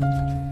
Música